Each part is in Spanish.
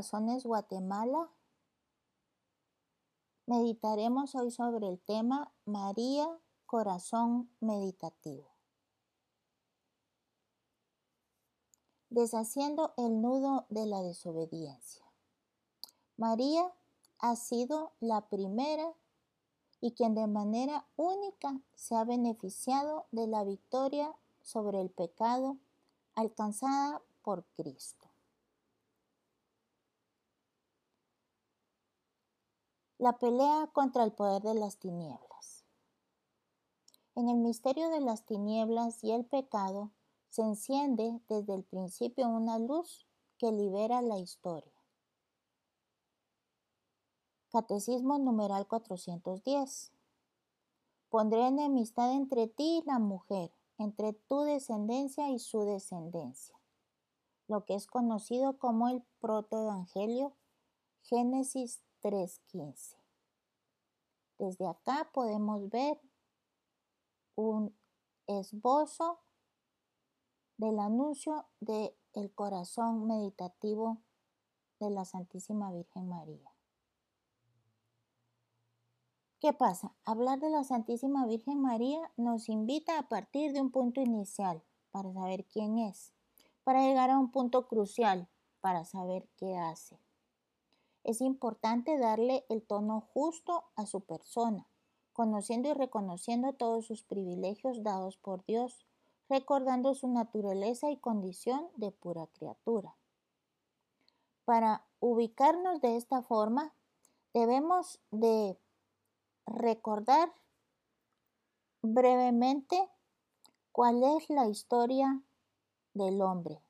Corazones Guatemala, meditaremos hoy sobre el tema María, Corazón Meditativo. Deshaciendo el nudo de la desobediencia. María ha sido la primera y quien de manera única se ha beneficiado de la victoria sobre el pecado alcanzada por Cristo. La pelea contra el poder de las tinieblas. En el misterio de las tinieblas y el pecado se enciende desde el principio una luz que libera la historia. Catecismo numeral 410. Pondré enemistad entre ti y la mujer, entre tu descendencia y su descendencia. Lo que es conocido como el protoevangelio, Génesis 3.15. Desde acá podemos ver un esbozo del anuncio del el corazón meditativo de la Santísima Virgen María. ¿Qué pasa? Hablar de la Santísima Virgen María nos invita a partir de un punto inicial para saber quién es, para llegar a un punto crucial para saber qué hace. Es importante darle el tono justo a su persona, conociendo y reconociendo todos sus privilegios dados por Dios, recordando su naturaleza y condición de pura criatura. Para ubicarnos de esta forma, debemos de recordar brevemente cuál es la historia del hombre,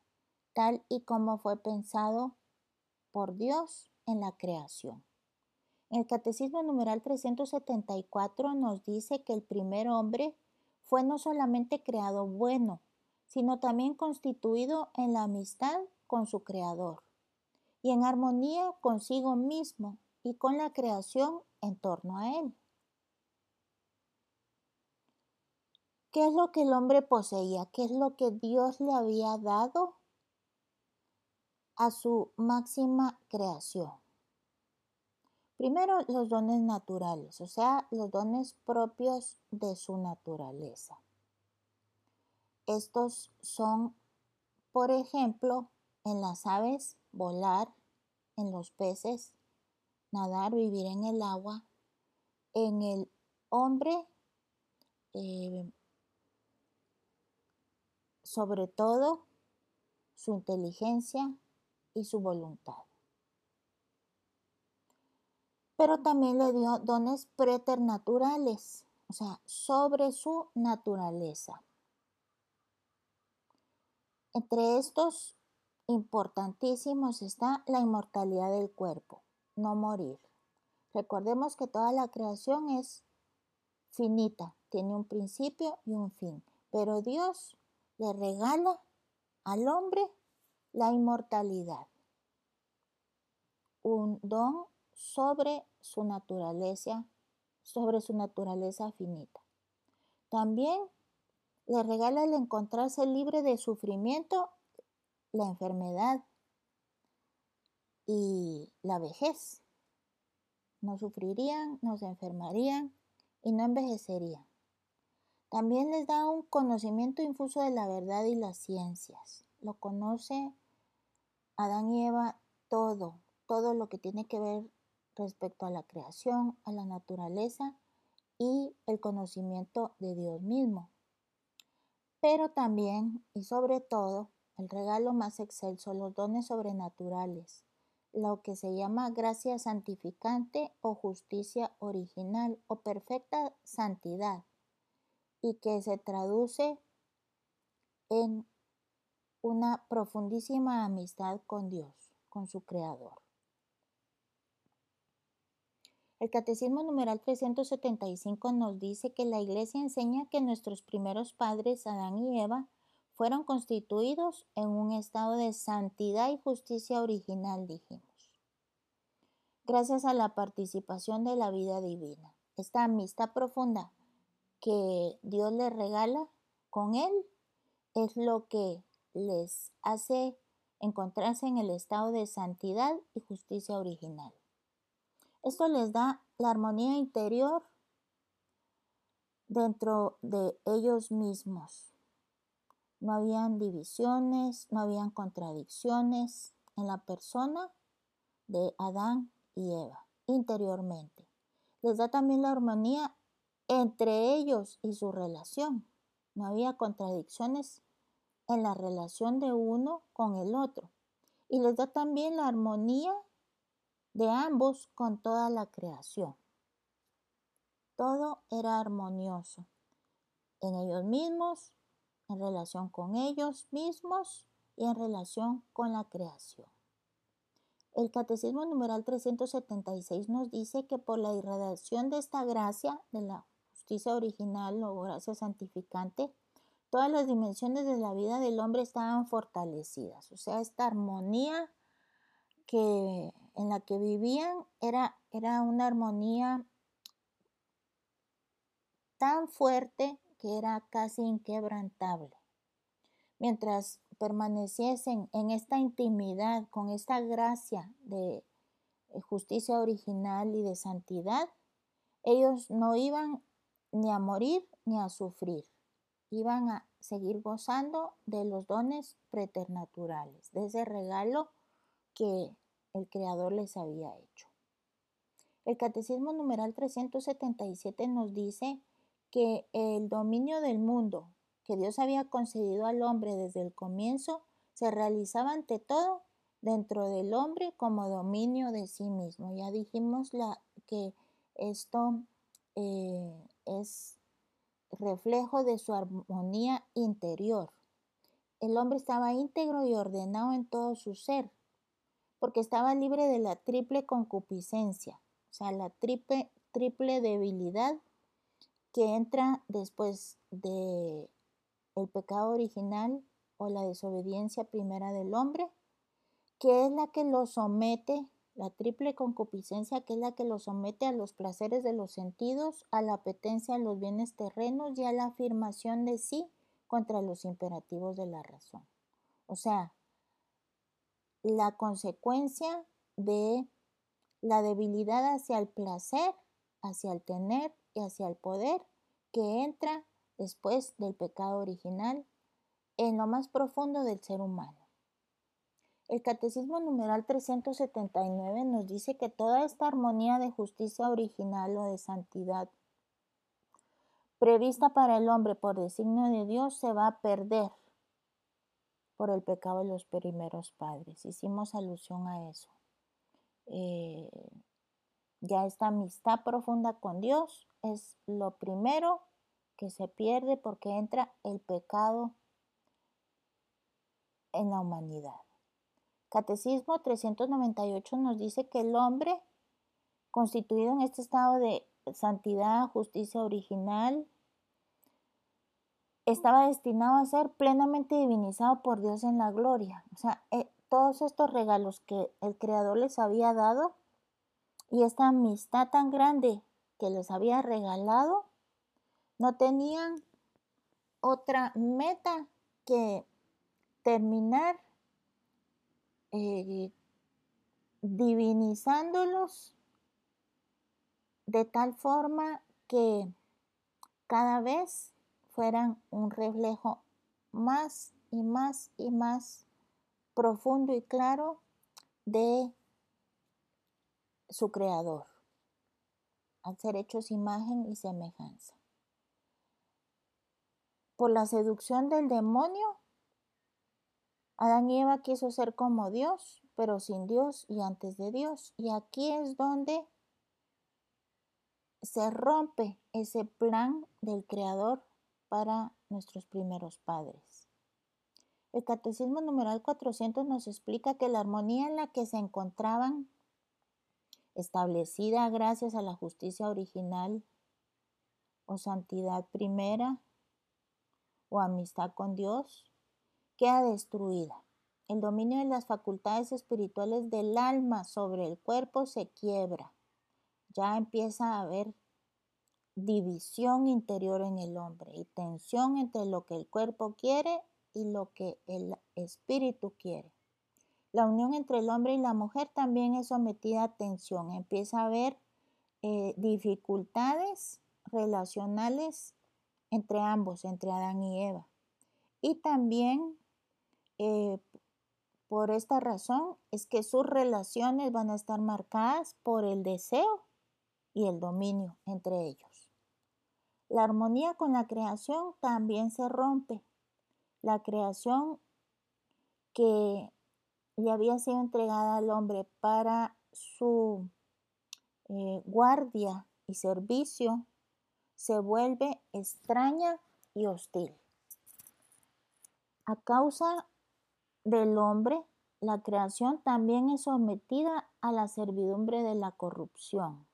tal y como fue pensado por Dios en la creación. El Catecismo numeral 374 nos dice que el primer hombre fue no solamente creado bueno, sino también constituido en la amistad con su Creador y en armonía consigo mismo y con la creación en torno a él. ¿Qué es lo que el hombre poseía? ¿Qué es lo que Dios le había dado a su máxima creación? Primero, los dones naturales, o sea, los dones propios de su naturaleza. Estos son, por ejemplo, en las aves, volar, en los peces, nadar, vivir en el agua, en el hombre, eh, sobre todo su inteligencia y su voluntad. Pero también le dio dones preternaturales, o sea, sobre su naturaleza. Entre estos importantísimos está la inmortalidad del cuerpo, no morir. Recordemos que toda la creación es finita, tiene un principio y un fin, pero Dios le regala al hombre la inmortalidad, un don sobre su naturaleza, sobre su naturaleza finita. También le regala el encontrarse libre de sufrimiento, la enfermedad y la vejez. No sufrirían, no se enfermarían y no envejecerían. También les da un conocimiento infuso de la verdad y las ciencias. Lo conoce Adán y Eva todo, todo lo que tiene que ver respecto a la creación, a la naturaleza y el conocimiento de Dios mismo. Pero también y sobre todo, el regalo más excelso, los dones sobrenaturales, lo que se llama gracia santificante o justicia original o perfecta santidad y que se traduce en una profundísima amistad con Dios, con su Creador. El Catecismo numeral 375 nos dice que la Iglesia enseña que nuestros primeros padres, Adán y Eva, fueron constituidos en un estado de santidad y justicia original, dijimos, gracias a la participación de la vida divina. Esta amistad profunda que Dios les regala con Él es lo que les hace encontrarse en el estado de santidad y justicia original. Esto les da la armonía interior dentro de ellos mismos. No habían divisiones, no habían contradicciones en la persona de Adán y Eva interiormente. Les da también la armonía entre ellos y su relación. No había contradicciones en la relación de uno con el otro. Y les da también la armonía de ambos con toda la creación. Todo era armonioso en ellos mismos, en relación con ellos mismos y en relación con la creación. El Catecismo numeral 376 nos dice que por la irradiación de esta gracia, de la justicia original o gracia santificante, todas las dimensiones de la vida del hombre estaban fortalecidas. O sea, esta armonía que, en la que vivían era, era una armonía tan fuerte que era casi inquebrantable. Mientras permaneciesen en esta intimidad, con esta gracia de justicia original y de santidad, ellos no iban ni a morir ni a sufrir. Iban a seguir gozando de los dones preternaturales, de ese regalo que el Creador les había hecho. El Catecismo numeral 377 nos dice que el dominio del mundo que Dios había concedido al hombre desde el comienzo se realizaba ante todo dentro del hombre como dominio de sí mismo. Ya dijimos la, que esto eh, es reflejo de su armonía interior. El hombre estaba íntegro y ordenado en todo su ser, porque estaba libre de la triple concupiscencia, o sea, la triple, triple debilidad que entra después de el pecado original o la desobediencia primera del hombre, que es la que lo somete, la triple concupiscencia, que es la que lo somete a los placeres de los sentidos, a la apetencia a los bienes terrenos y a la afirmación de sí contra los imperativos de la razón. O sea, la consecuencia de la debilidad hacia el placer, hacia el tener y hacia el poder que entra después del pecado original en lo más profundo del ser humano. El Catecismo numeral 379 nos dice que toda esta armonía de justicia original o de santidad prevista para el hombre por designio de Dios se va a perder por el pecado de los primeros padres. Hicimos alusión a eso. Eh, ya esta amistad profunda con Dios es lo primero que se pierde porque entra el pecado en la humanidad. Catecismo 398 nos dice que el hombre, constituido en este estado de santidad, justicia original, estaba destinado a ser plenamente divinizado por Dios en la gloria. O sea, eh, todos estos regalos que el Creador les había dado y esta amistad tan grande que les había regalado, no tenían otra meta que terminar eh, divinizándolos de tal forma que cada vez fueran un reflejo más y más y más profundo y claro de su creador, al ser hechos imagen y semejanza. Por la seducción del demonio, Adán y Eva quiso ser como Dios, pero sin Dios y antes de Dios. Y aquí es donde se rompe ese plan del Creador para nuestros primeros padres. El Catecismo numeral 400 nos explica que la armonía en la que se encontraban, establecida gracias a la justicia original o santidad primera o amistad con Dios, queda destruida. El dominio de las facultades espirituales del alma sobre el cuerpo se quiebra. Ya empieza a haber división interior en el hombre y tensión entre lo que el cuerpo quiere y lo que el espíritu quiere. La unión entre el hombre y la mujer también es sometida a tensión. Empieza a haber eh, dificultades relacionales entre ambos, entre Adán y Eva. Y también eh, por esta razón es que sus relaciones van a estar marcadas por el deseo y el dominio entre ellos. La armonía con la creación también se rompe. La creación que le había sido entregada al hombre para su eh, guardia y servicio se vuelve extraña y hostil. A causa del hombre, la creación también es sometida a la servidumbre de la corrupción.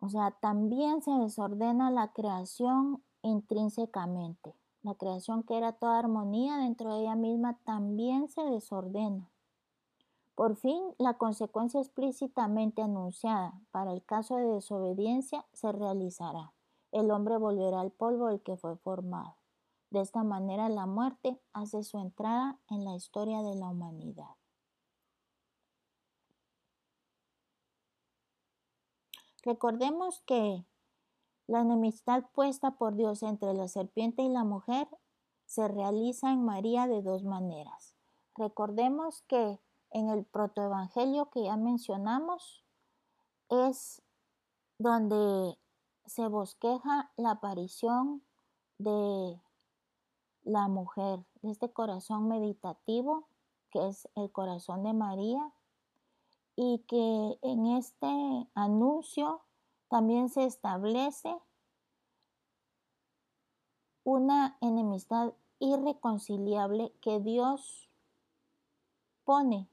O sea, también se desordena la creación intrínsecamente. La creación que era toda armonía dentro de ella misma también se desordena. Por fin, la consecuencia explícitamente anunciada para el caso de desobediencia se realizará. El hombre volverá al polvo del que fue formado. De esta manera, la muerte hace su entrada en la historia de la humanidad. Recordemos que la enemistad puesta por Dios entre la serpiente y la mujer se realiza en María de dos maneras. Recordemos que en el protoevangelio que ya mencionamos es donde se bosqueja la aparición de la mujer, de este corazón meditativo que es el corazón de María, y que en este anuncio también se establece una enemistad irreconciliable que Dios pone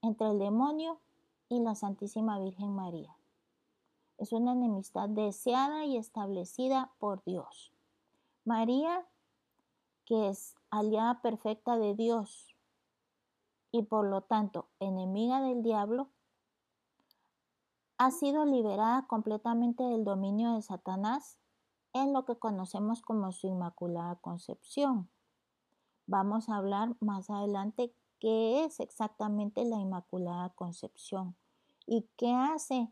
entre el demonio y la Santísima Virgen María. Es una enemistad deseada y establecida por Dios. María, que es aliada perfecta de Dios y por lo tanto enemiga del diablo, ha sido liberada completamente del dominio de Satanás en lo que conocemos como su Inmaculada Concepción. Vamos a hablar más adelante qué es exactamente la Inmaculada Concepción y qué hace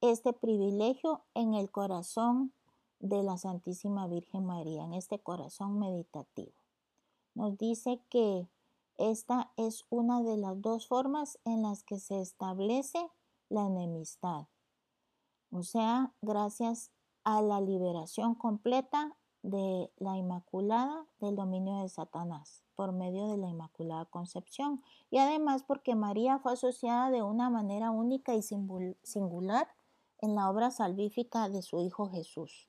este privilegio en el corazón de la Santísima Virgen María, en este corazón meditativo. Nos dice que esta es una de las dos formas en las que se establece la enemistad. O sea, gracias a la liberación completa de la Inmaculada del dominio de Satanás por medio de la Inmaculada Concepción y además porque María fue asociada de una manera única y singular en la obra salvífica de su Hijo Jesús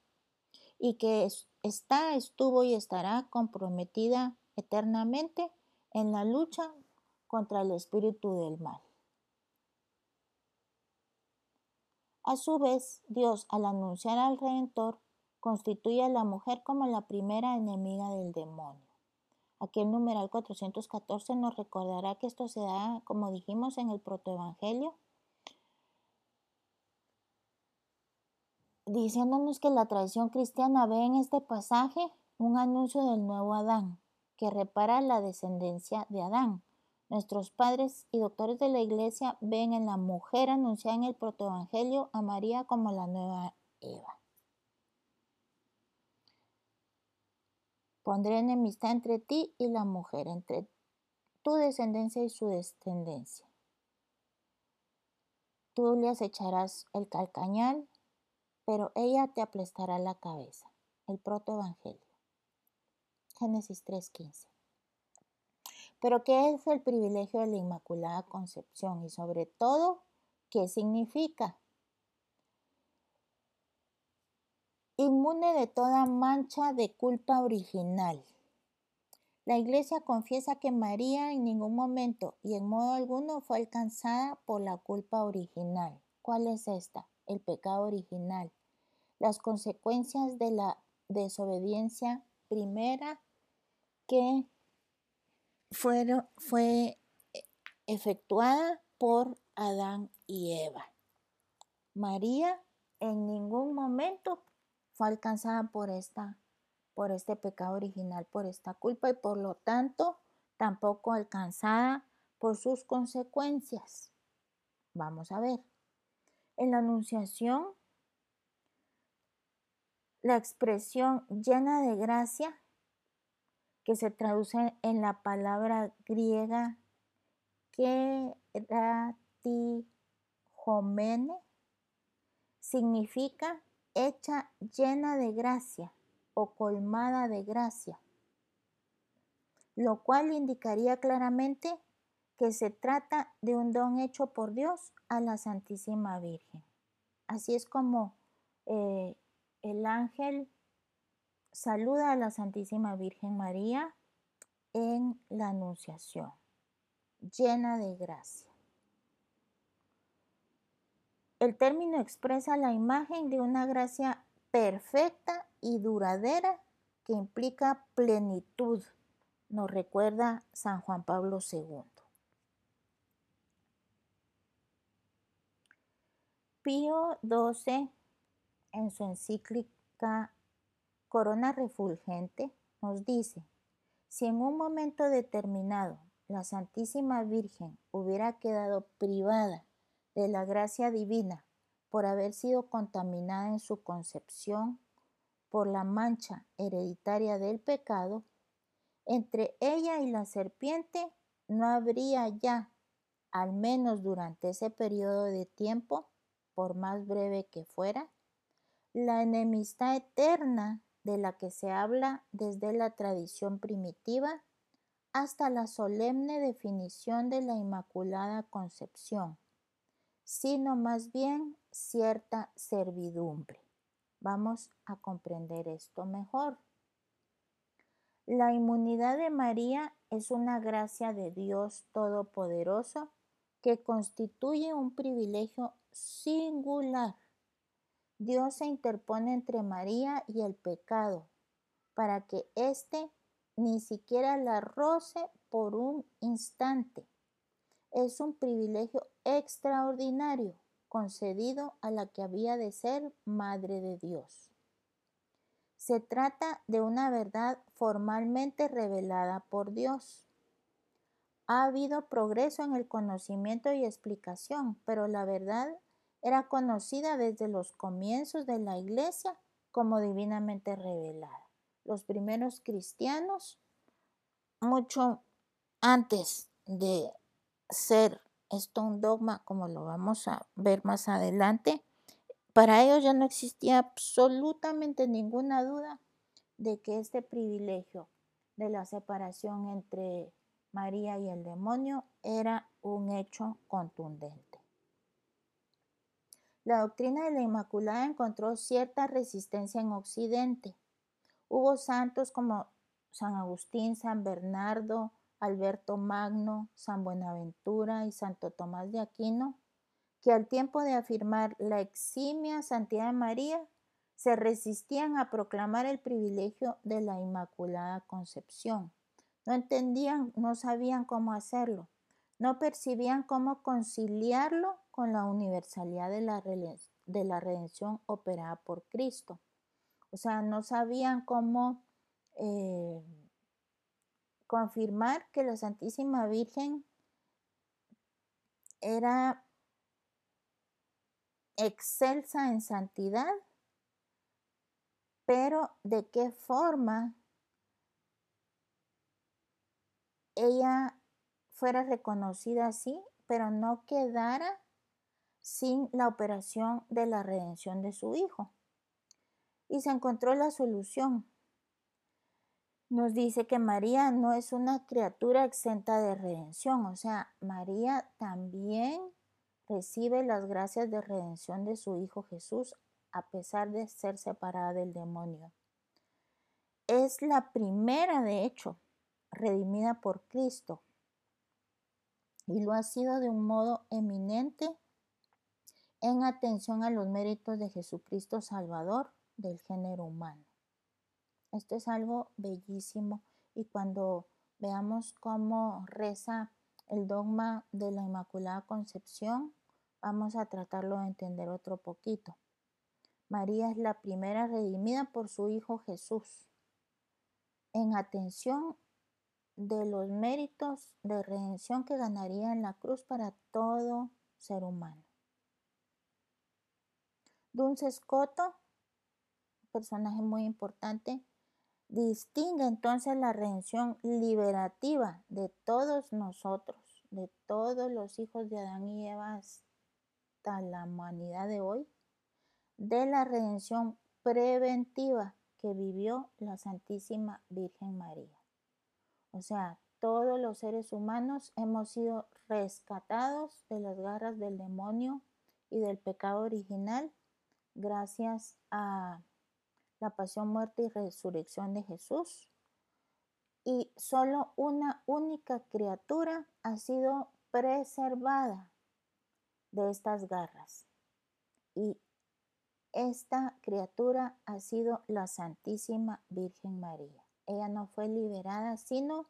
y que está, estuvo y estará comprometida eternamente en la lucha contra el espíritu del mal. A su vez, Dios, al anunciar al Redentor, constituye a la mujer como la primera enemiga del demonio. Aquí el numeral 414 nos recordará que esto se da, como dijimos, en el protoevangelio, diciéndonos que la tradición cristiana ve en este pasaje un anuncio del nuevo Adán, que repara la descendencia de Adán. Nuestros padres y doctores de la iglesia ven en la mujer anunciada en el protoevangelio a María como la nueva Eva. Pondré enemistad entre ti y la mujer, entre tu descendencia y su descendencia. Tú le acecharás el calcañal, pero ella te aplastará la cabeza. El protoevangelio. Génesis 3:15. Pero ¿qué es el privilegio de la Inmaculada Concepción? Y sobre todo, ¿qué significa? Inmune de toda mancha de culpa original. La Iglesia confiesa que María en ningún momento y en modo alguno fue alcanzada por la culpa original. ¿Cuál es esta? El pecado original. Las consecuencias de la desobediencia primera que fue efectuada por Adán y Eva. María en ningún momento fue alcanzada por esta por este pecado original, por esta culpa y por lo tanto tampoco alcanzada por sus consecuencias. Vamos a ver. En la Anunciación, la expresión llena de gracia que se traduce en la palabra griega keratihomene, significa hecha llena de gracia o colmada de gracia, lo cual indicaría claramente que se trata de un don hecho por Dios a la Santísima Virgen. Así es como eh, el ángel saluda a la Santísima Virgen María en la Anunciación, llena de gracia. El término expresa la imagen de una gracia perfecta y duradera que implica plenitud, nos recuerda San Juan Pablo II. Pío XII, en su encíclica Corona Refulgente nos dice, si en un momento determinado la Santísima Virgen hubiera quedado privada de la gracia divina por haber sido contaminada en su concepción por la mancha hereditaria del pecado, entre ella y la serpiente no habría ya, al menos durante ese periodo de tiempo, por más breve que fuera, la enemistad eterna de la que se habla desde la tradición primitiva hasta la solemne definición de la Inmaculada Concepción, sino más bien cierta servidumbre. Vamos a comprender esto mejor. La inmunidad de María es una gracia de Dios Todopoderoso que constituye un privilegio singular. Dios se interpone entre María y el pecado para que éste ni siquiera la roce por un instante. Es un privilegio extraordinario concedido a la que había de ser Madre de Dios. Se trata de una verdad formalmente revelada por Dios. Ha habido progreso en el conocimiento y explicación, pero la verdad era conocida desde los comienzos de la Iglesia como divinamente revelada. Los primeros cristianos, mucho antes de ser esto un dogma, como lo vamos a ver más adelante, para ellos ya no existía absolutamente ninguna duda de que este privilegio de la separación entre María y el demonio era un hecho contundente. La doctrina de la Inmaculada encontró cierta resistencia en Occidente. Hubo santos como San Agustín, San Bernardo, Alberto Magno, San Buenaventura y Santo Tomás de Aquino que al tiempo de afirmar la eximia santidad de María, se resistían a proclamar el privilegio de la Inmaculada Concepción. No entendían, no sabían cómo hacerlo, no percibían cómo conciliarlo con la universalidad de la, de la redención operada por Cristo. O sea, no sabían cómo eh, confirmar que la Santísima Virgen era excelsa en santidad, pero de qué forma ella fuera reconocida así, pero no quedara sin la operación de la redención de su hijo. Y se encontró la solución. Nos dice que María no es una criatura exenta de redención, o sea, María también recibe las gracias de redención de su Hijo Jesús a pesar de ser separada del demonio. Es la primera, de hecho, redimida por Cristo y lo ha sido de un modo eminente en atención a los méritos de Jesucristo Salvador del género humano. Esto es algo bellísimo y cuando veamos cómo reza el dogma de la Inmaculada Concepción, vamos a tratarlo de entender otro poquito. María es la primera redimida por su Hijo Jesús, en atención de los méritos de redención que ganaría en la cruz para todo ser humano. Dulce Escoto, personaje muy importante, distingue entonces la redención liberativa de todos nosotros, de todos los hijos de Adán y Eva hasta la humanidad de hoy, de la redención preventiva que vivió la Santísima Virgen María. O sea, todos los seres humanos hemos sido rescatados de las garras del demonio y del pecado original gracias a la pasión, muerte y resurrección de Jesús. Y solo una única criatura ha sido preservada de estas garras. Y esta criatura ha sido la Santísima Virgen María. Ella no fue liberada, sino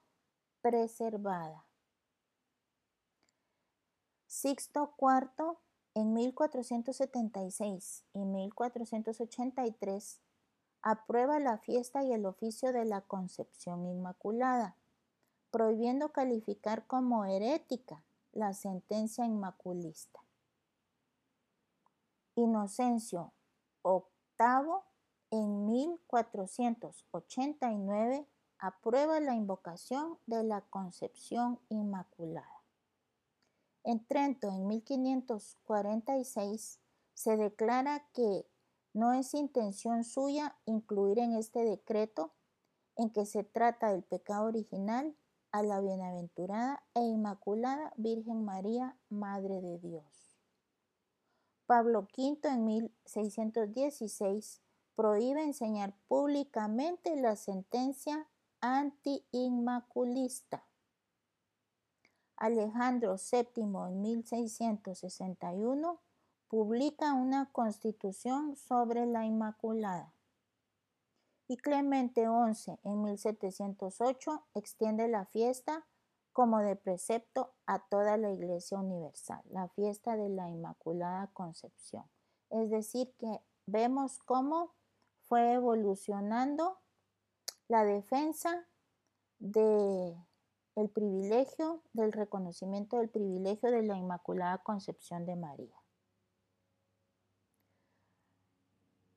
preservada. Sixto IV, en 1476 y 1483, aprueba la fiesta y el oficio de la Concepción Inmaculada, prohibiendo calificar como herética la sentencia inmaculista. Inocencio VIII en 1489 aprueba la invocación de la Concepción Inmaculada. En Trento, en 1546, se declara que no es intención suya incluir en este decreto, en que se trata del pecado original, a la bienaventurada e inmaculada Virgen María, Madre de Dios. Pablo V en 1616 prohíbe enseñar públicamente la sentencia anti-inmaculista. Alejandro VII en 1661 publica una constitución sobre la Inmaculada. Y Clemente XI en 1708 extiende la fiesta como de precepto a toda la Iglesia Universal, la fiesta de la Inmaculada Concepción. Es decir, que vemos cómo fue evolucionando la defensa de privilegio del reconocimiento del privilegio de la Inmaculada Concepción de María.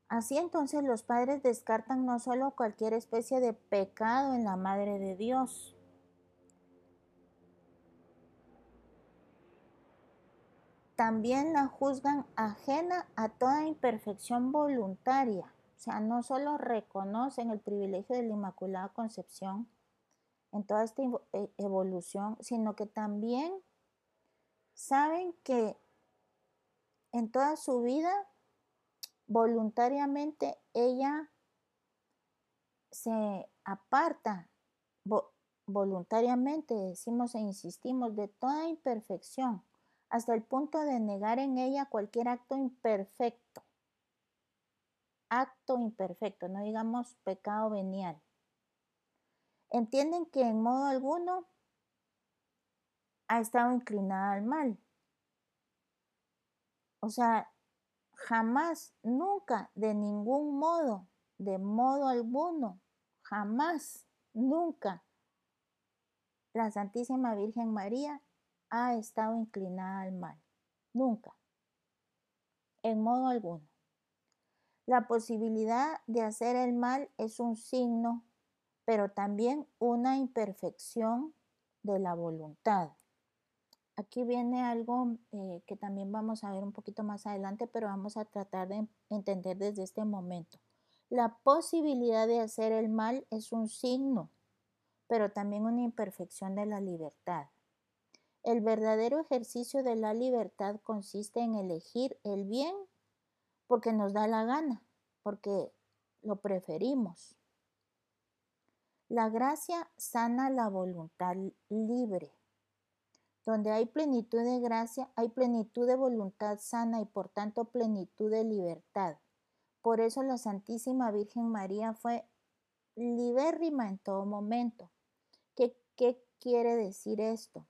Así entonces los padres descartan no solo cualquier especie de pecado en la Madre de Dios, también la juzgan ajena a toda imperfección voluntaria. O sea, no solo reconocen el privilegio de la Inmaculada Concepción en toda esta e, evolución, sino que también saben que en toda su vida voluntariamente ella se aparta, voluntariamente decimos e insistimos, de toda imperfección, hasta el punto de negar en ella cualquier acto imperfecto. Acto imperfecto, no digamos pecado venial. Entienden que en modo alguno ha estado inclinada al mal. O sea, jamás, nunca, de ningún modo, de modo alguno, jamás, nunca, la Santísima Virgen María ha estado inclinada al mal. Nunca. En modo alguno. La posibilidad de hacer el mal es un signo, pero también una imperfección de la voluntad. Aquí viene algo eh, que también vamos a ver un poquito más adelante, pero vamos a tratar de entender desde este momento. La posibilidad de hacer el mal es un signo, pero también una imperfección de la libertad. El verdadero ejercicio de la libertad consiste en elegir el bien porque nos da la gana, porque lo preferimos. La gracia sana la voluntad libre. Donde hay plenitud de gracia, hay plenitud de voluntad sana y por tanto plenitud de libertad. Por eso la Santísima Virgen María fue libérrima en todo momento. ¿Qué, qué quiere decir esto?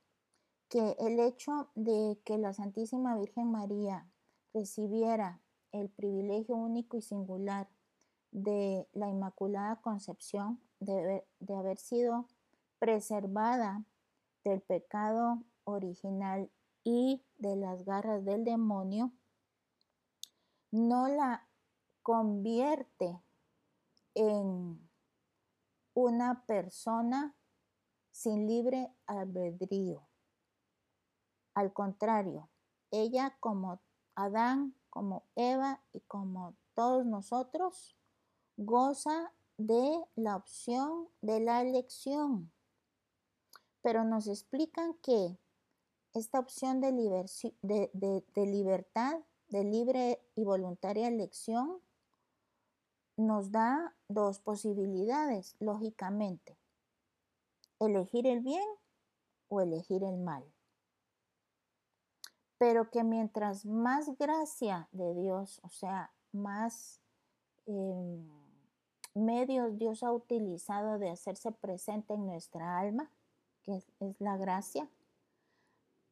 Que el hecho de que la Santísima Virgen María recibiera el privilegio único y singular de la Inmaculada Concepción, de, de haber sido preservada del pecado original y de las garras del demonio, no la convierte en una persona sin libre albedrío. Al contrario, ella como Adán, como Eva y como todos nosotros, goza de la opción de la elección. Pero nos explican que esta opción de, libertad, de libre y voluntaria elección, nos da dos posibilidades, lógicamente. Elegir el bien o elegir el mal. Pero que mientras más gracia de Dios, o sea, más em, medios Dios ha utilizado de hacerse presente en nuestra alma, que es la gracia,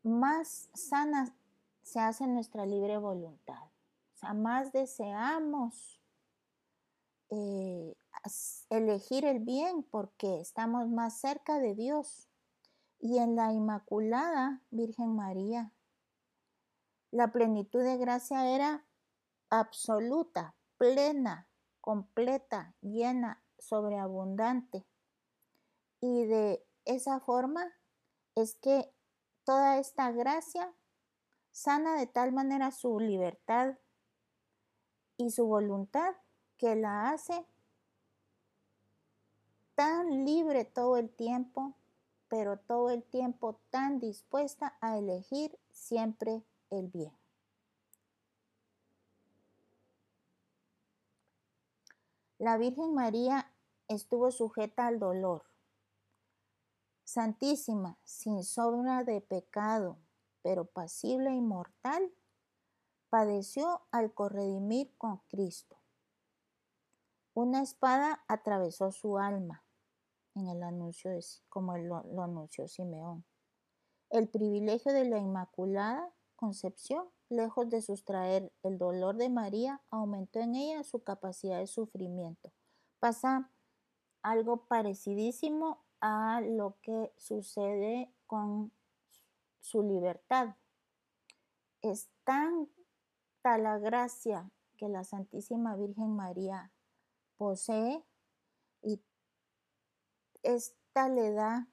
más sana se hace nuestra libre voluntad. O sea, más deseamos eh, elegir el bien porque estamos más cerca de Dios. Y en la Inmaculada Virgen María, la plenitud de gracia era absoluta, plena, completa, llena, sobreabundante. Y de esa forma es que Toda esta gracia sana de tal manera su libertad y su voluntad que la hace tan libre todo el tiempo pero todo el tiempo tan dispuesta a elegir siempre el bien. La Virgen María estuvo sujeta al dolor. Santísima, sin sombra de pecado, pero pasible e inmortal, padeció al corredimir con Cristo. Una espada atravesó su alma, en el anuncio de, como lo, lo anunció Simeón. El privilegio de la Inmaculada Concepción, lejos de sustraer el dolor de María, aumentó en ella su capacidad de sufrimiento. Pasa algo parecidísimo a lo que sucede con su libertad. Es tanta la gracia que la Santísima Virgen María posee y esta le da,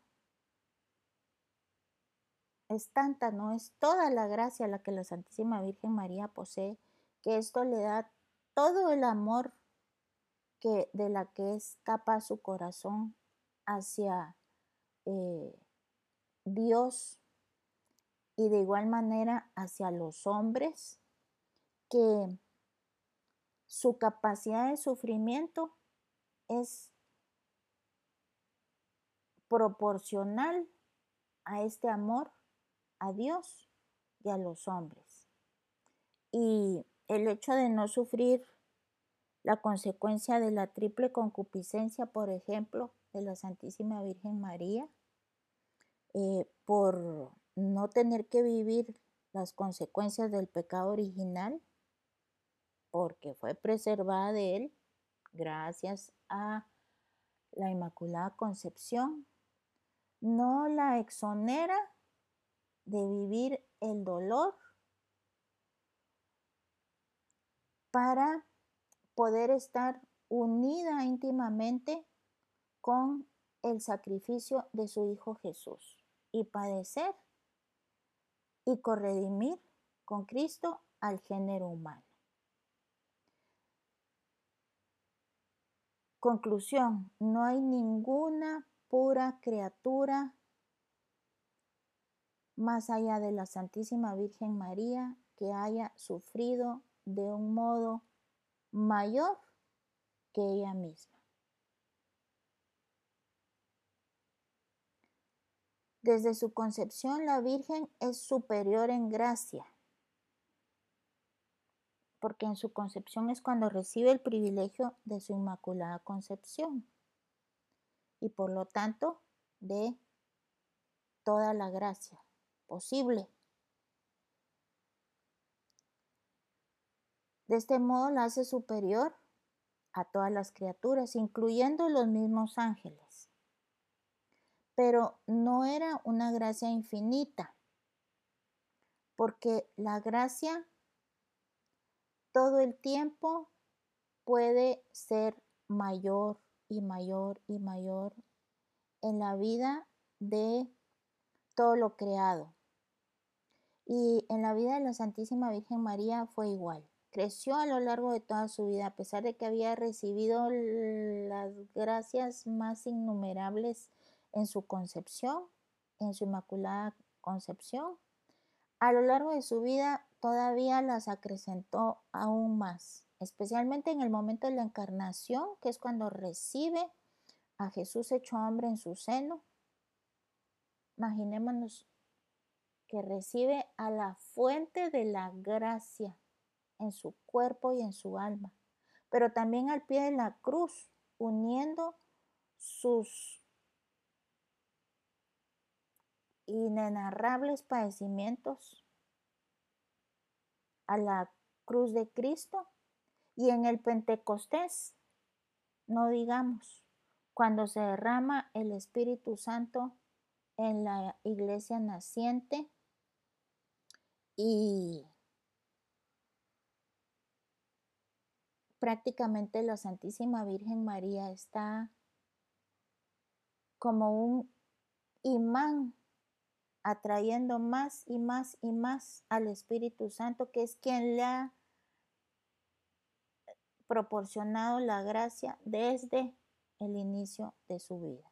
es tanta, no es toda la gracia la que la Santísima Virgen María posee, que esto le da todo el amor que, de la que es capaz su corazón hacia eh, Dios y de igual manera hacia los hombres, que su capacidad de sufrimiento es proporcional a este amor a Dios y a los hombres. Y el hecho de no sufrir la consecuencia de la triple concupiscencia, por ejemplo, de la Santísima Virgen María, eh, por no tener que vivir las consecuencias del pecado original, porque fue preservada de él gracias a la Inmaculada Concepción no la exonera de vivir el dolor para poder estar unida íntimamente con el sacrificio de su Hijo Jesús y padecer y corredimir con Cristo al género humano. Conclusión, no hay ninguna pura criatura, más allá de la Santísima Virgen María, que haya sufrido de un modo mayor que ella misma. Desde su concepción la Virgen es superior en gracia, porque en su concepción es cuando recibe el privilegio de su Inmaculada Concepción y por lo tanto de toda la gracia posible. De este modo la hace superior a todas las criaturas, incluyendo los mismos ángeles. Pero no era una gracia infinita, porque la gracia todo el tiempo puede ser mayor y mayor y mayor en la vida de todo lo creado. Y en la vida de la Santísima Virgen María fue igual. Creció a lo largo de toda su vida, a pesar de que había recibido las gracias más innumerables en su concepción, en su inmaculada concepción. A lo largo de su vida todavía las acrecentó aún más especialmente en el momento de la encarnación, que es cuando recibe a Jesús hecho hombre en su seno. Imaginémonos que recibe a la fuente de la gracia en su cuerpo y en su alma, pero también al pie de la cruz, uniendo sus inenarrables padecimientos a la cruz de Cristo. Y en el Pentecostés, no digamos, cuando se derrama el Espíritu Santo en la iglesia naciente y prácticamente la Santísima Virgen María está como un imán atrayendo más y más y más al Espíritu Santo, que es quien le ha proporcionado la gracia desde el inicio de su vida.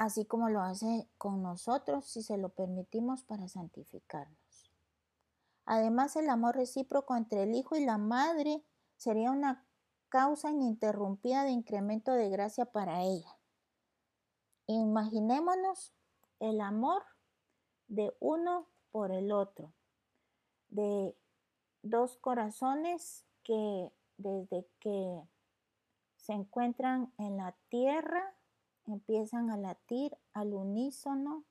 Así como lo hace con nosotros si se lo permitimos para santificarnos. Además, el amor recíproco entre el Hijo y la Madre sería una causa ininterrumpida de incremento de gracia para ella. Imaginémonos el amor de uno por el otro, de dos corazones que desde que se encuentran en la tierra empiezan a latir al unísono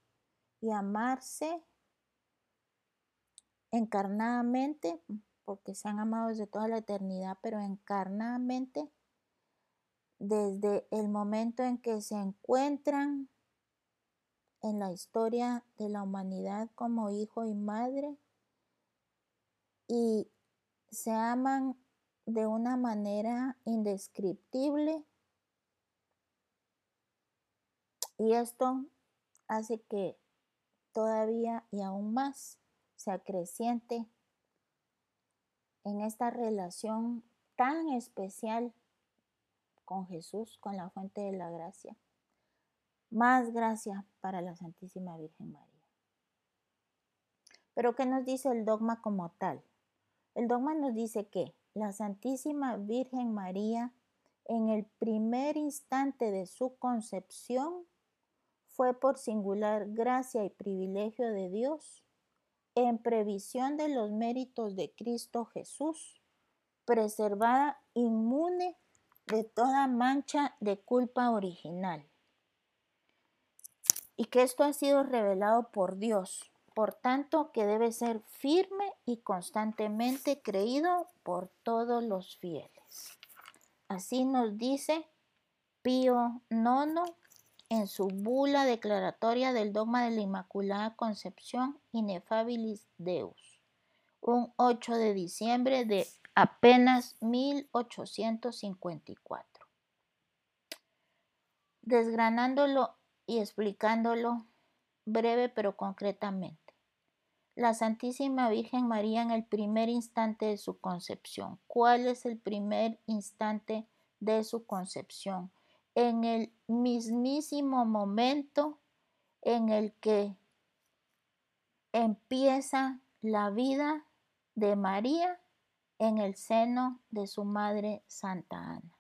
y amarse encarnadamente, porque se han amado desde toda la eternidad, pero encarnadamente desde el momento en que se encuentran en la historia de la humanidad como hijo y madre y se aman de una manera indescriptible y esto hace que todavía y aún más se acreciente en esta relación tan especial con Jesús, con la fuente de la gracia. Más gracia para la Santísima Virgen María. Pero ¿qué nos dice el dogma como tal? El dogma nos dice que la Santísima Virgen María, en el primer instante de su concepción, fue por singular gracia y privilegio de Dios, en previsión de los méritos de Cristo Jesús, preservada inmune de toda mancha de culpa original. Y que esto ha sido revelado por Dios, por tanto que debe ser firme y constantemente creído por todos los fieles. Así nos dice Pío IX en su bula declaratoria del dogma de la Inmaculada Concepción Inefabilis Deus, un 8 de diciembre de apenas 1854. Desgranándolo y explicándolo breve pero concretamente la Santísima Virgen María en el primer instante de su concepción. ¿Cuál es el primer instante de su concepción? En el mismísimo momento en el que empieza la vida de María en el seno de su madre Santa Ana.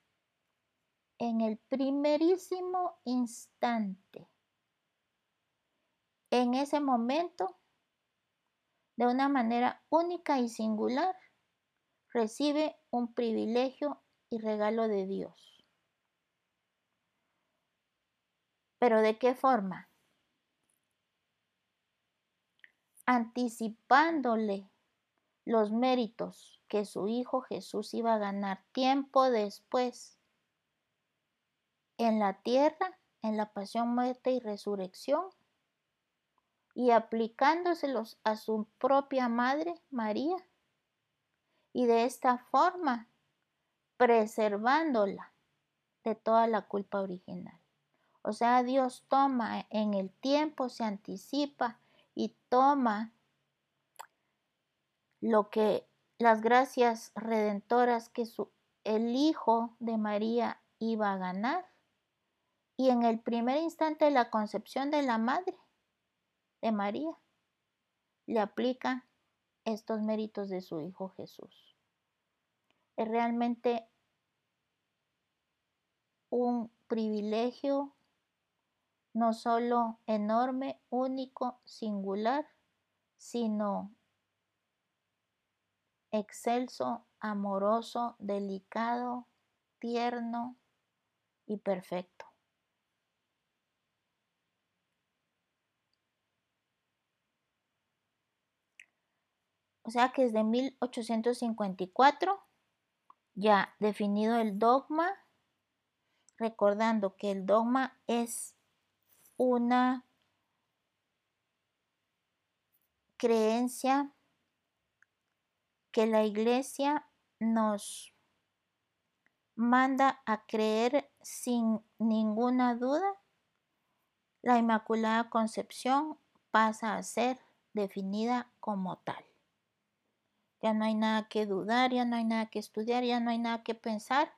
En el primerísimo instante. En ese momento de una manera única y singular, recibe un privilegio y regalo de Dios. ¿Pero de qué forma? Anticipándole los méritos que su Hijo Jesús iba a ganar tiempo después en la tierra, en la pasión, muerte y resurrección, y aplicándoselos a su propia madre María y de esta forma preservándola de toda la culpa original. O sea, Dios toma en el tiempo, se anticipa y toma lo que las gracias redentoras que su, el Hijo de María iba a ganar. Y en el primer instante de la concepción de la madre, de María, le aplica estos méritos de su Hijo Jesús. Es realmente un privilegio no solo enorme, único, singular, sino excelso, amoroso, delicado, tierno y perfecto. O sea que desde 1854 ya definido el dogma, recordando que el dogma es una creencia que la iglesia nos manda a creer sin ninguna duda, la Inmaculada Concepción pasa a ser definida como tal. Ya no hay nada que dudar, ya no hay nada que estudiar, ya no hay nada que pensar.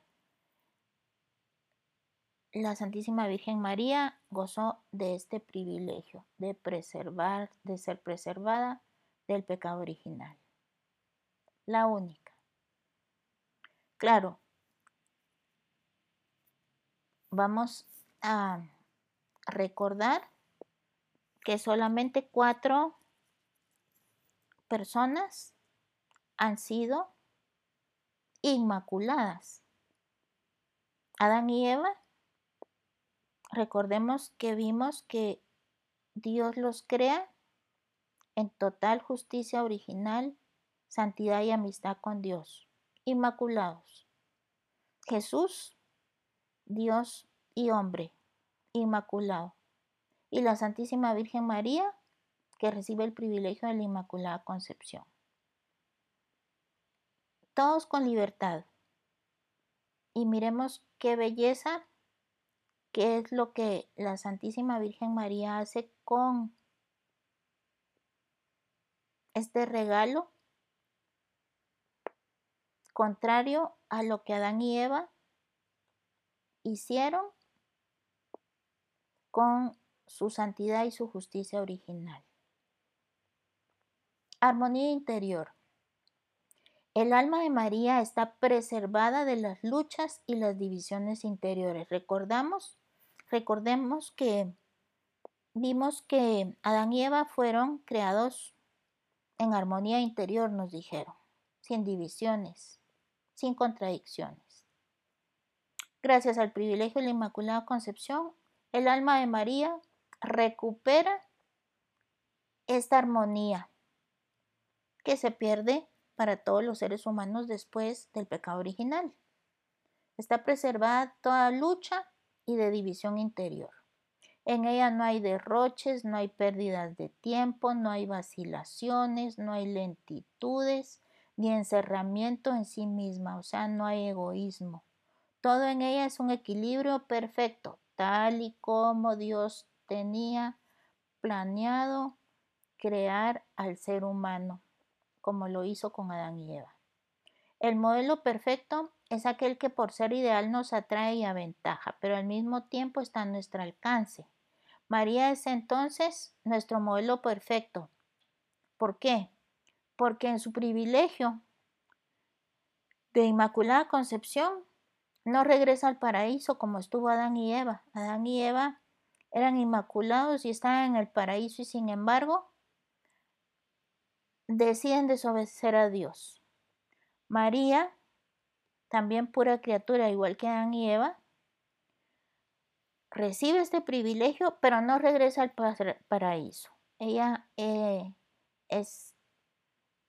La Santísima Virgen María gozó de este privilegio de preservar, de ser preservada del pecado original. La única. Claro, vamos a recordar que solamente cuatro personas han sido inmaculadas. Adán y Eva, recordemos que vimos que Dios los crea en total justicia original, santidad y amistad con Dios, inmaculados. Jesús, Dios y hombre, inmaculado. Y la Santísima Virgen María, que recibe el privilegio de la Inmaculada Concepción. Todos con libertad. Y miremos qué belleza, qué es lo que la Santísima Virgen María hace con este regalo, contrario a lo que Adán y Eva hicieron con su santidad y su justicia original. Armonía interior. El alma de María está preservada de las luchas y las divisiones interiores. Recordamos, recordemos que vimos que Adán y Eva fueron creados en armonía interior, nos dijeron, sin divisiones, sin contradicciones. Gracias al privilegio de la Inmaculada Concepción, el alma de María recupera esta armonía que se pierde para todos los seres humanos después del pecado original. Está preservada toda lucha y de división interior. En ella no hay derroches, no hay pérdidas de tiempo, no hay vacilaciones, no hay lentitudes, ni encerramiento en sí misma, o sea, no hay egoísmo. Todo en ella es un equilibrio perfecto, tal y como Dios tenía planeado crear al ser humano, como lo hizo con Adán y Eva. El modelo perfecto es aquel que por ser ideal nos atrae y aventaja, pero al mismo tiempo está a nuestro alcance. María es entonces nuestro modelo perfecto. ¿Por qué? Porque en su privilegio de Inmaculada Concepción no regresa al paraíso como estuvo Adán y Eva. Adán y Eva eran inmaculados y estaban en el paraíso y sin embargo deciden desobedecer a Dios. María, también pura criatura, igual que Adán y Eva, recibe este privilegio, pero no regresa al paraíso. Ella eh, es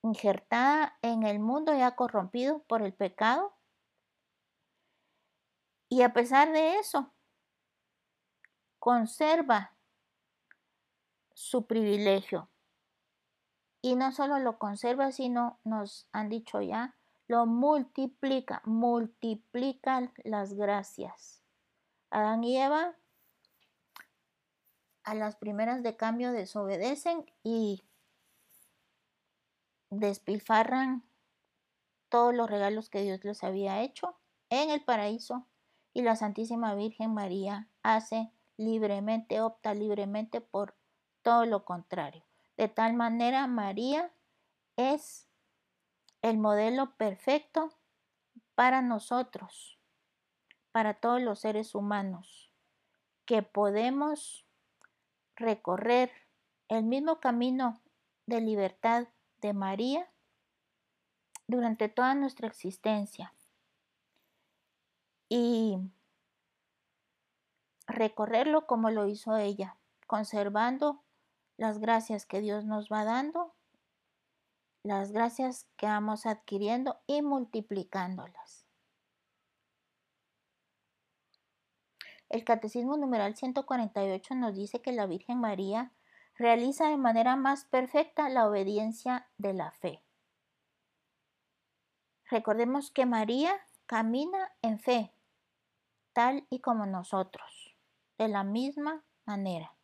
injertada en el mundo ya corrompido por el pecado. Y a pesar de eso, conserva su privilegio. Y no solo lo conserva, sino nos han dicho ya, lo multiplica, multiplica las gracias. Adán y Eva a las primeras de cambio desobedecen y despilfarran todos los regalos que Dios les había hecho en el paraíso y la Santísima Virgen María hace libremente, opta libremente por todo lo contrario. De tal manera María es el modelo perfecto para nosotros para todos los seres humanos, que podemos recorrer el mismo camino de libertad de María durante toda nuestra existencia y recorrerlo como lo hizo ella, conservando las gracias que Dios nos va dando, las gracias que vamos adquiriendo y multiplicándolas. El Catecismo numeral 148 nos dice que la Virgen María realiza de manera más perfecta la obediencia de la fe. Recordemos que María camina en fe, tal y como nosotros, de la misma manera.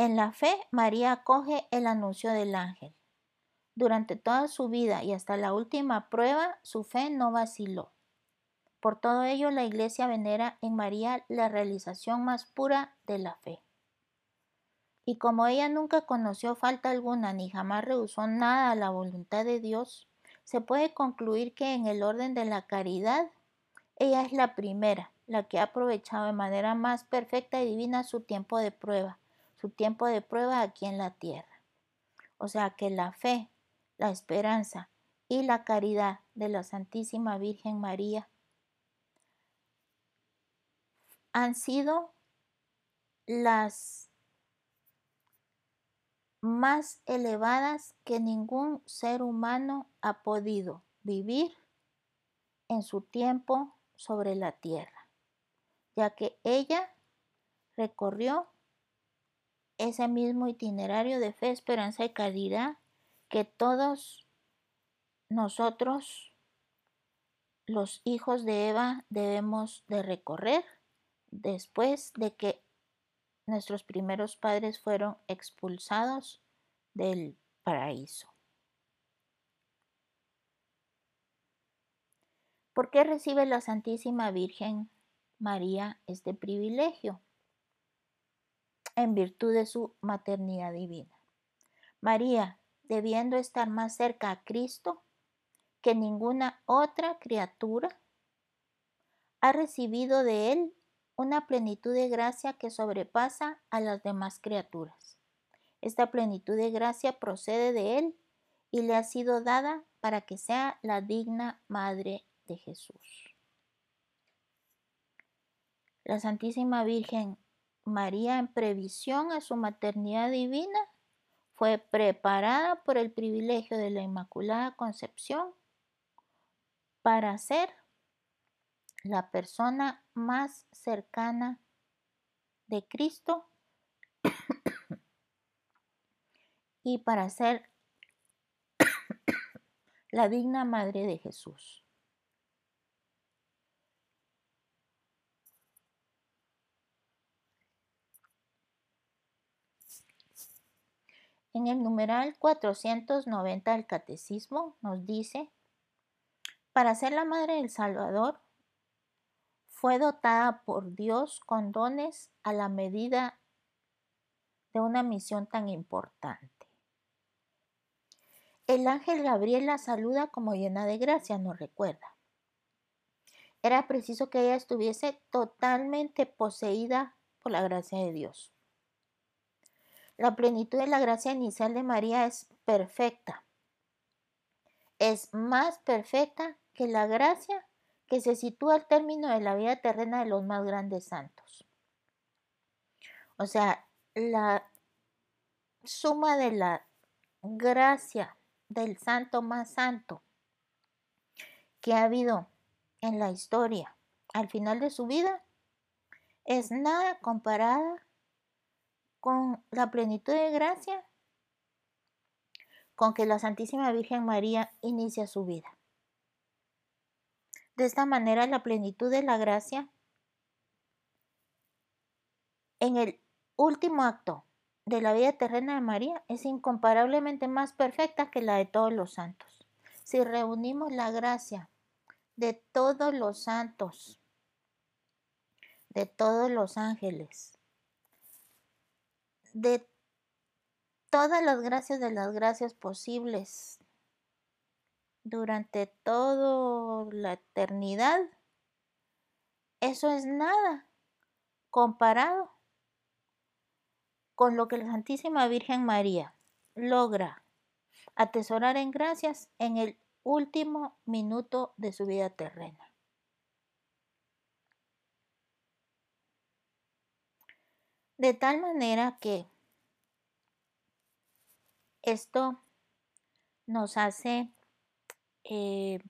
En la fe, María acoge el anuncio del ángel. Durante toda su vida y hasta la última prueba, su fe no vaciló. Por todo ello, la Iglesia venera en María la realización más pura de la fe. Y como ella nunca conoció falta alguna ni jamás rehusó nada a la voluntad de Dios, se puede concluir que en el orden de la caridad, ella es la primera, la que ha aprovechado de manera más perfecta y divina su tiempo de prueba, su tiempo de prueba aquí en la tierra. O sea que la fe, la esperanza y la caridad de la Santísima Virgen María han sido las más elevadas que ningún ser humano ha podido vivir en su tiempo sobre la tierra, ya que ella recorrió ese mismo itinerario de fe, esperanza y caridad que todos nosotros, los hijos de Eva, debemos de recorrer después de que nuestros primeros padres fueron expulsados del paraíso. ¿Por qué recibe la Santísima Virgen María este privilegio? En virtud de su maternidad divina. María, debiendo estar más cerca a Cristo que ninguna otra criatura, ha recibido de Él una plenitud de gracia que sobrepasa a las demás criaturas. Esta plenitud de gracia procede de Él y le ha sido dada para que sea la digna Madre de Jesús. La Santísima Virgen María, en previsión a su maternidad divina, fue preparada por el privilegio de la Inmaculada Concepción para ser la persona más cercana de Cristo y para ser la digna madre de Jesús. En el numeral 490 del Catecismo nos dice, para ser la madre del Salvador, fue dotada por Dios con dones a la medida de una misión tan importante. El ángel Gabriel la saluda como llena de gracia, nos recuerda. Era preciso que ella estuviese totalmente poseída por la gracia de Dios. La plenitud de la gracia inicial de María es perfecta. Es más perfecta que la gracia que se sitúa al término de la vida terrena de los más grandes santos. O sea, la suma de la gracia del santo más santo que ha habido en la historia al final de su vida es nada comparada con la plenitud de gracia con que la Santísima Virgen María inicia su vida. De esta manera, la plenitud de la gracia en el último acto de la vida terrena de María es incomparablemente más perfecta que la de todos los santos. Si reunimos la gracia de todos los santos, de todos los ángeles, de todas las gracias de las gracias posibles durante toda la eternidad, eso es nada comparado con lo que la Santísima Virgen María logra atesorar en gracias en el último minuto de su vida terrena. De tal manera que esto nos hace eh,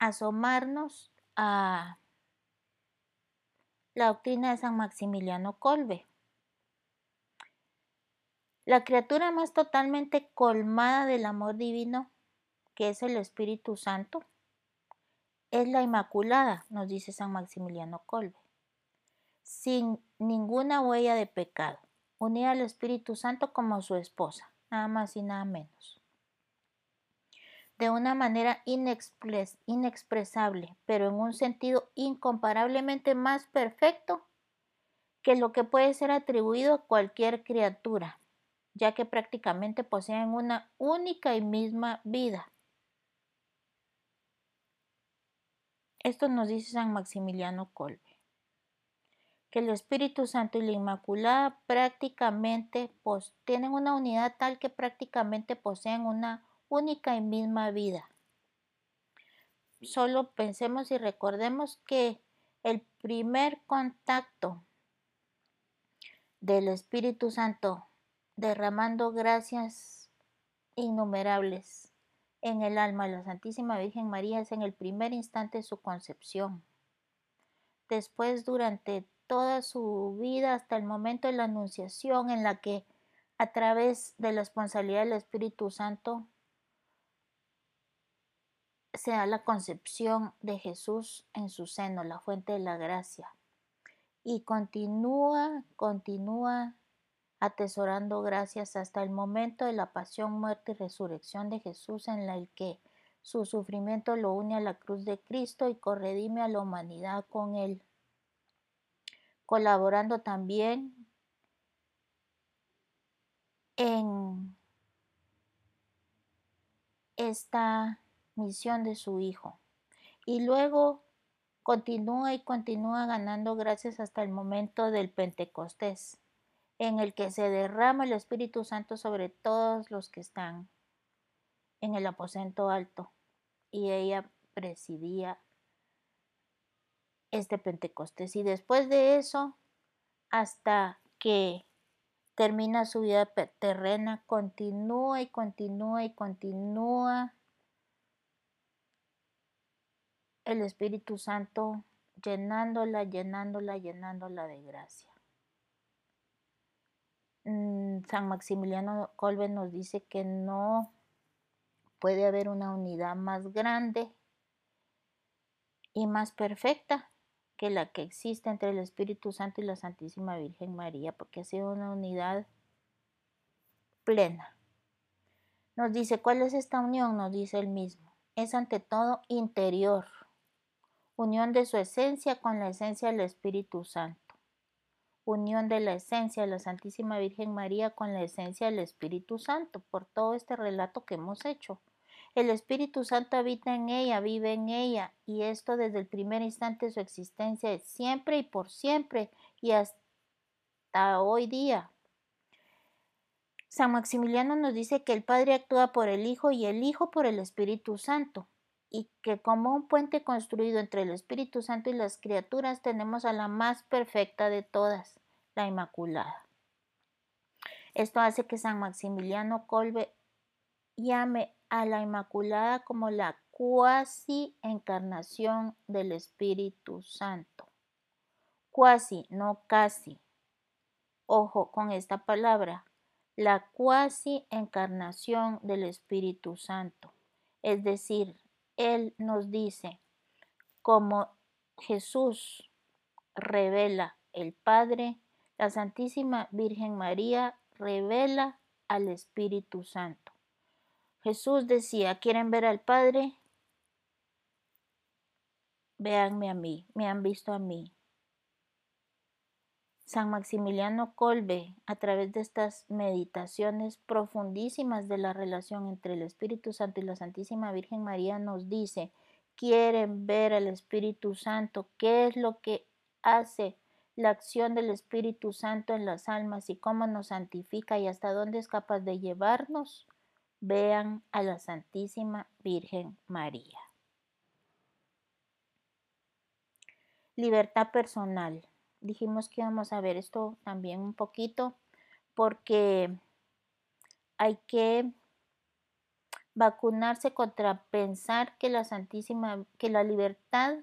asomarnos a la doctrina de San Maximiliano Colbe. La criatura más totalmente colmada del amor divino, que es el Espíritu Santo, es la Inmaculada, nos dice San Maximiliano Colbe, sin ninguna huella de pecado, unida al Espíritu Santo como su esposa, nada más y nada menos. de una manera inexpresable, pero en un sentido incomparablemente más perfecto que lo que puede ser atribuido a cualquier criatura, ya que prácticamente poseen una única y misma vida. Esto nos dice San Maximiliano Kolbe, que el Espíritu Santo y la Inmaculada prácticamente tienen una unidad tal que prácticamente poseen una única y misma vida. Solo pensemos y recordemos que el primer contacto del Espíritu Santo derramando gracias innumerables en el alma de la Santísima Virgen María es en el primer instante de su concepción. Después, durante toda su vida, hasta el momento de la Anunciación, en la que a través de la responsabilidad del Espíritu Santo se da la concepción de Jesús en su seno, la fuente de la gracia. Y continúa, continúa atesorando gracias hasta el momento de la pasión, muerte y resurrección de Jesús en el que su sufrimiento lo une a la cruz de Cristo y corredime a la humanidad con él, colaborando también en esta misión de su Hijo. Y luego continúa y continúa ganando gracias hasta el momento del Pentecostés, en el que se derrama el Espíritu Santo sobre todos los que están en el aposento alto. Y ella presidía este Pentecostés. Y después de eso, hasta que termina su vida terrena, continúa y continúa y continúa el Espíritu Santo llenándola, llenándola, llenándola de gracia. Mm, San Maximiliano Colbe nos dice que no puede haber una unidad más grande y más perfecta que la que existe entre el Espíritu Santo y la Santísima Virgen María, porque ha sido una unidad plena. Nos dice, ¿cuál es esta unión? Nos dice el mismo. Es ante todo interior unión de su esencia con la esencia del Espíritu Santo, unión de la esencia de la Santísima Virgen María con la esencia del Espíritu Santo, por todo este relato que hemos hecho. El Espíritu Santo habita en ella, vive en ella, y esto desde el primer instante de su existencia siempre y por siempre y hasta hoy día. San Maximiliano nos dice que el Padre actúa por el Hijo y el Hijo por el Espíritu Santo y que como un puente construido entre el Espíritu Santo y las criaturas tenemos a la más perfecta de todas, la Inmaculada. Esto hace que San Maximiliano Colbe llame a la Inmaculada como la cuasi encarnación del Espíritu Santo. Cuasi, no casi. Ojo con esta palabra, la cuasi encarnación del Espíritu Santo, es decir, él nos dice, como Jesús revela el Padre, la Santísima Virgen María revela al Espíritu Santo. Jesús decía, ¿quieren ver al Padre? Véanme a mí, me han visto a mí. San Maximiliano Colbe, a través de estas meditaciones profundísimas de la relación entre el Espíritu Santo y la Santísima Virgen María, nos dice, quieren ver al Espíritu Santo, qué es lo que hace la acción del Espíritu Santo en las almas y cómo nos santifica y hasta dónde es capaz de llevarnos, vean a la Santísima Virgen María. Libertad personal dijimos que íbamos a ver esto también un poquito porque hay que vacunarse contra pensar que la Santísima, que la libertad,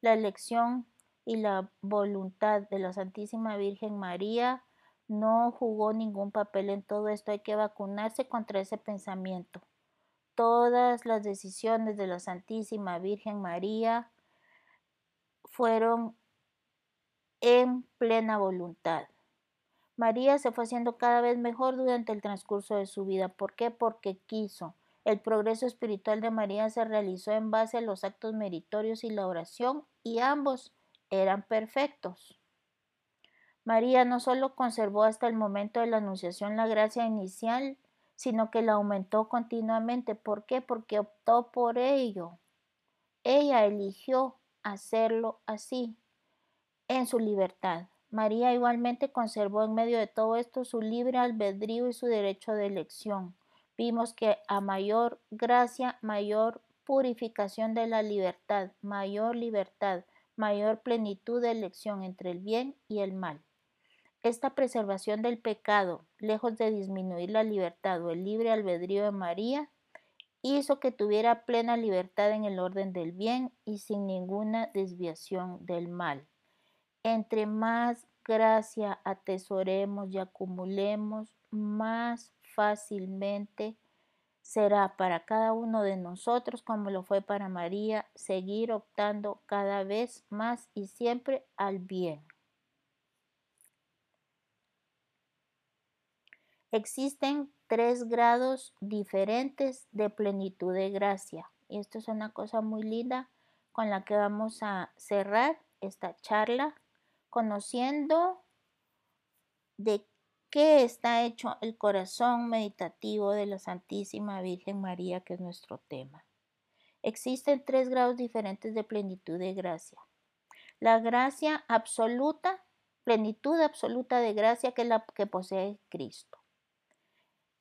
la elección y la voluntad de la Santísima Virgen María no jugó ningún papel en todo esto. Hay que vacunarse contra ese pensamiento. Todas las decisiones de la Santísima Virgen María fueron en plena voluntad. María se fue haciendo cada vez mejor durante el transcurso de su vida. ¿Por qué? Porque quiso. El progreso espiritual de María se realizó en base a los actos meritorios y la oración y ambos eran perfectos. María no solo conservó hasta el momento de la anunciación la gracia inicial, sino que la aumentó continuamente. ¿Por qué? Porque optó por ello. Ella eligió hacerlo así, en su libertad. María igualmente conservó en medio de todo esto su libre albedrío y su derecho de elección. Vimos que a mayor gracia, mayor purificación de la libertad, mayor libertad, mayor plenitud de elección entre el bien y el mal. Esta preservación del pecado, lejos de disminuir la libertad o el libre albedrío de María, hizo que tuviera plena libertad en el orden del bien y sin ninguna desviación del mal. Entre más gracia atesoremos y acumulemos, más fácilmente será para cada uno de nosotros, como lo fue para María, seguir optando cada vez más y siempre al bien. Existen tres grados diferentes de plenitud de gracia. Y esto es una cosa muy linda con la que vamos a cerrar esta charla, conociendo de qué está hecho el corazón meditativo de la Santísima Virgen María, que es nuestro tema. Existen tres grados diferentes de plenitud de gracia. La gracia absoluta, plenitud absoluta de gracia que es la que posee Cristo.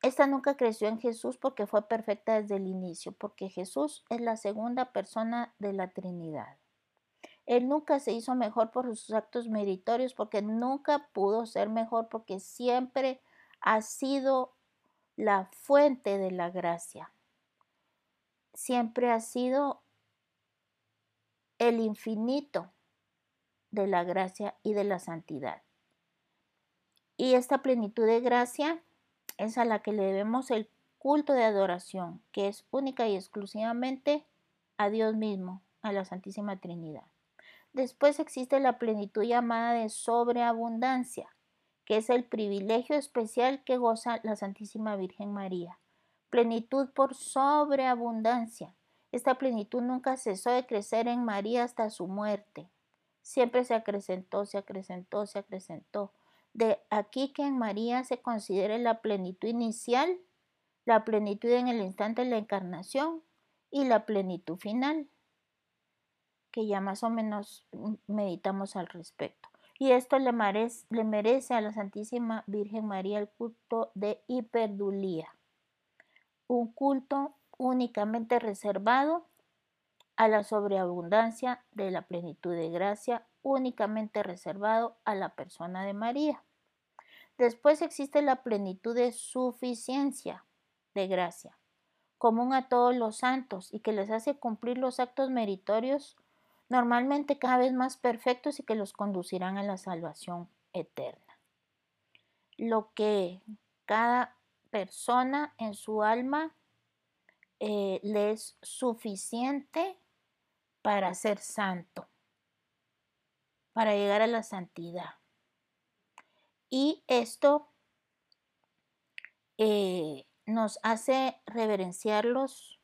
Esta nunca creció en Jesús porque fue perfecta desde el inicio, porque Jesús es la segunda persona de la Trinidad. Él nunca se hizo mejor por sus actos meritorios porque nunca pudo ser mejor porque siempre ha sido la fuente de la gracia. Siempre ha sido el infinito de la gracia y de la santidad. Y esta plenitud de gracia es a la que le debemos el culto de adoración, que es única y exclusivamente a Dios mismo, a la Santísima Trinidad. Después existe la plenitud llamada de sobreabundancia, que es el privilegio especial que goza la Santísima Virgen María. Plenitud por sobreabundancia. Esta plenitud nunca cesó de crecer en María hasta su muerte. Siempre se acrecentó, se acrecentó, se acrecentó de aquí que en María se considere la plenitud inicial, la plenitud en el instante de la encarnación y la plenitud final, que ya más o menos meditamos al respecto. Y esto le merece, a la Santísima Virgen María el culto de hiperdulía, un culto únicamente reservado a la sobreabundancia de la plenitud de gracia, únicamente reservado a la persona de María. Después existe la plenitud de suficiencia de gracia, común a todos los santos y que les hace cumplir los actos meritorios normalmente cada vez más perfectos y que los conducirán a la salvación eterna. Lo que cada persona en su alma eh, le es suficiente para ser santo, para llegar a la santidad. Y esto eh, nos hace reverenciarlos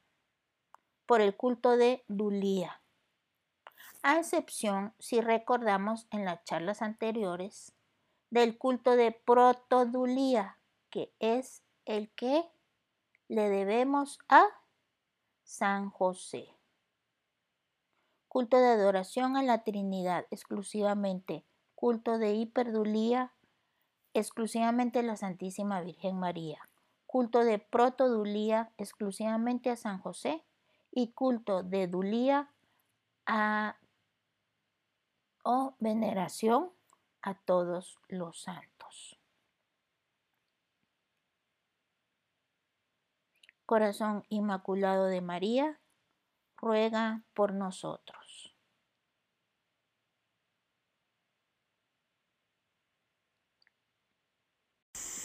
por el culto de Dulía. A excepción, si recordamos en las charlas anteriores, del culto de Protodulía, que es el que le debemos a San José. Culto de adoración a la Trinidad exclusivamente, culto de hiperdulía exclusivamente la Santísima Virgen María, culto de protodulía exclusivamente a San José y culto de dulía a, o veneración a todos los santos. Corazón Inmaculado de María, ruega por nosotros.